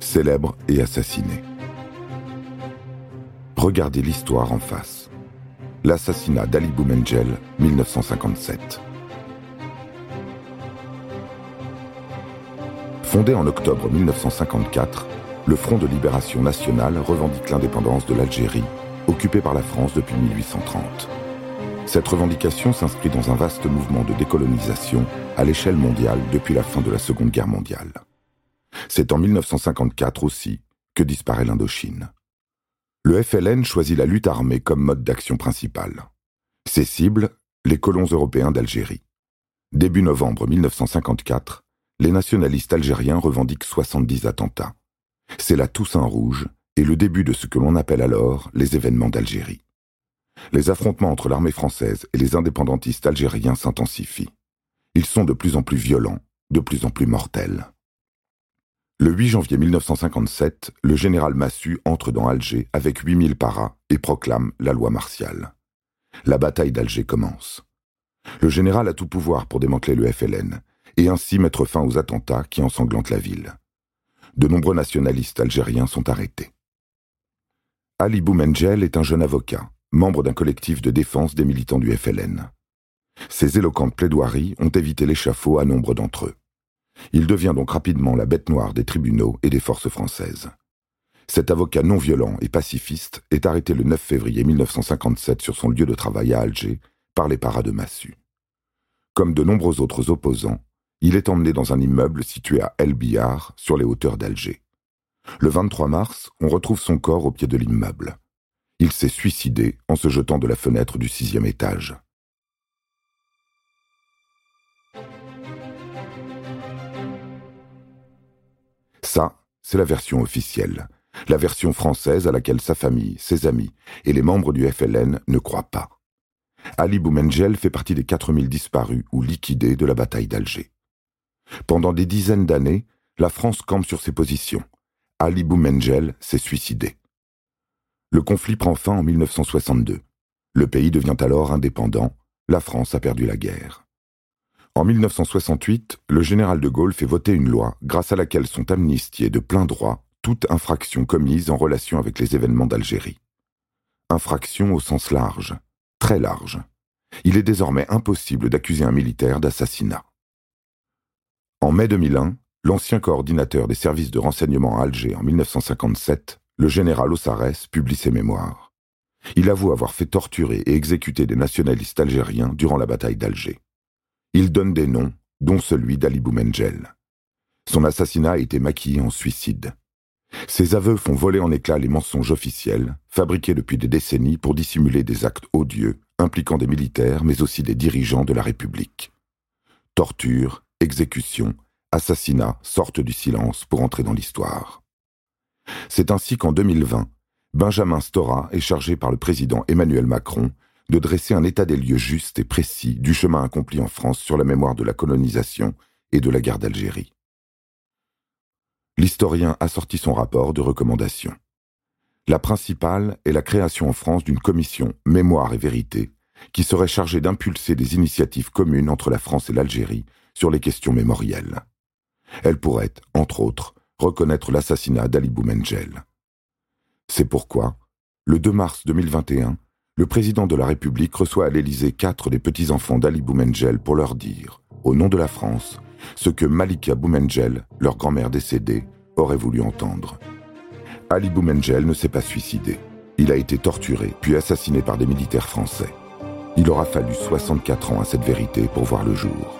célèbre et assassiné. Regardez l'histoire en face. L'assassinat d'Ali Boumengel, 1957. Fondé en octobre 1954, le Front de libération nationale revendique l'indépendance de l'Algérie, occupée par la France depuis 1830. Cette revendication s'inscrit dans un vaste mouvement de décolonisation à l'échelle mondiale depuis la fin de la Seconde Guerre mondiale. C'est en 1954 aussi que disparaît l'Indochine. Le FLN choisit la lutte armée comme mode d'action principal. Ses cibles, les colons européens d'Algérie. Début novembre 1954, les nationalistes algériens revendiquent 70 attentats. C'est la Toussaint Rouge et le début de ce que l'on appelle alors les événements d'Algérie. Les affrontements entre l'armée française et les indépendantistes algériens s'intensifient. Ils sont de plus en plus violents, de plus en plus mortels. Le 8 janvier 1957, le général Massu entre dans Alger avec 8000 paras et proclame la loi martiale. La bataille d'Alger commence. Le général a tout pouvoir pour démanteler le FLN et ainsi mettre fin aux attentats qui ensanglantent la ville. De nombreux nationalistes algériens sont arrêtés. Ali Boumengel est un jeune avocat, membre d'un collectif de défense des militants du FLN. Ses éloquentes plaidoiries ont évité l'échafaud à nombre d'entre eux. Il devient donc rapidement la bête noire des tribunaux et des forces françaises. Cet avocat non violent et pacifiste est arrêté le 9 février 1957 sur son lieu de travail à Alger par les paras de Massu. Comme de nombreux autres opposants, il est emmené dans un immeuble situé à El Bihar, sur les hauteurs d'Alger. Le 23 mars, on retrouve son corps au pied de l'immeuble. Il s'est suicidé en se jetant de la fenêtre du sixième étage. Ça, c'est la version officielle, la version française à laquelle sa famille, ses amis et les membres du FLN ne croient pas. Ali Boumengel fait partie des 4000 disparus ou liquidés de la bataille d'Alger. Pendant des dizaines d'années, la France campe sur ses positions. Ali Boumengel s'est suicidé. Le conflit prend fin en 1962. Le pays devient alors indépendant. La France a perdu la guerre. En 1968, le général de Gaulle fait voter une loi grâce à laquelle sont amnistiées de plein droit toute infraction commise en relation avec les événements d'Algérie. Infraction au sens large, très large. Il est désormais impossible d'accuser un militaire d'assassinat. En mai 2001, l'ancien coordinateur des services de renseignement à Alger en 1957, le général Ossarès, publie ses mémoires. Il avoue avoir fait torturer et exécuter des nationalistes algériens durant la bataille d'Alger. Il donne des noms, dont celui d'Ali Boumengel. Son assassinat a été maquillé en suicide. Ses aveux font voler en éclats les mensonges officiels, fabriqués depuis des décennies pour dissimuler des actes odieux impliquant des militaires mais aussi des dirigeants de la République. Torture, exécutions, assassinats sortent du silence pour entrer dans l'histoire. C'est ainsi qu'en 2020, Benjamin Stora est chargé par le président Emmanuel Macron de dresser un état des lieux juste et précis du chemin accompli en France sur la mémoire de la colonisation et de la guerre d'Algérie. L'historien a sorti son rapport de recommandations. La principale est la création en France d'une commission Mémoire et Vérité qui serait chargée d'impulser des initiatives communes entre la France et l'Algérie sur les questions mémorielles. Elle pourrait, entre autres, reconnaître l'assassinat d'Ali Boumengel. C'est pourquoi, le 2 mars 2021, le président de la République reçoit à l'Élysée quatre des petits-enfants d'Ali Boumengel pour leur dire, au nom de la France, ce que Malika Boumengel, leur grand-mère décédée, aurait voulu entendre. Ali Boumengel ne s'est pas suicidé. Il a été torturé puis assassiné par des militaires français. Il aura fallu 64 ans à cette vérité pour voir le jour.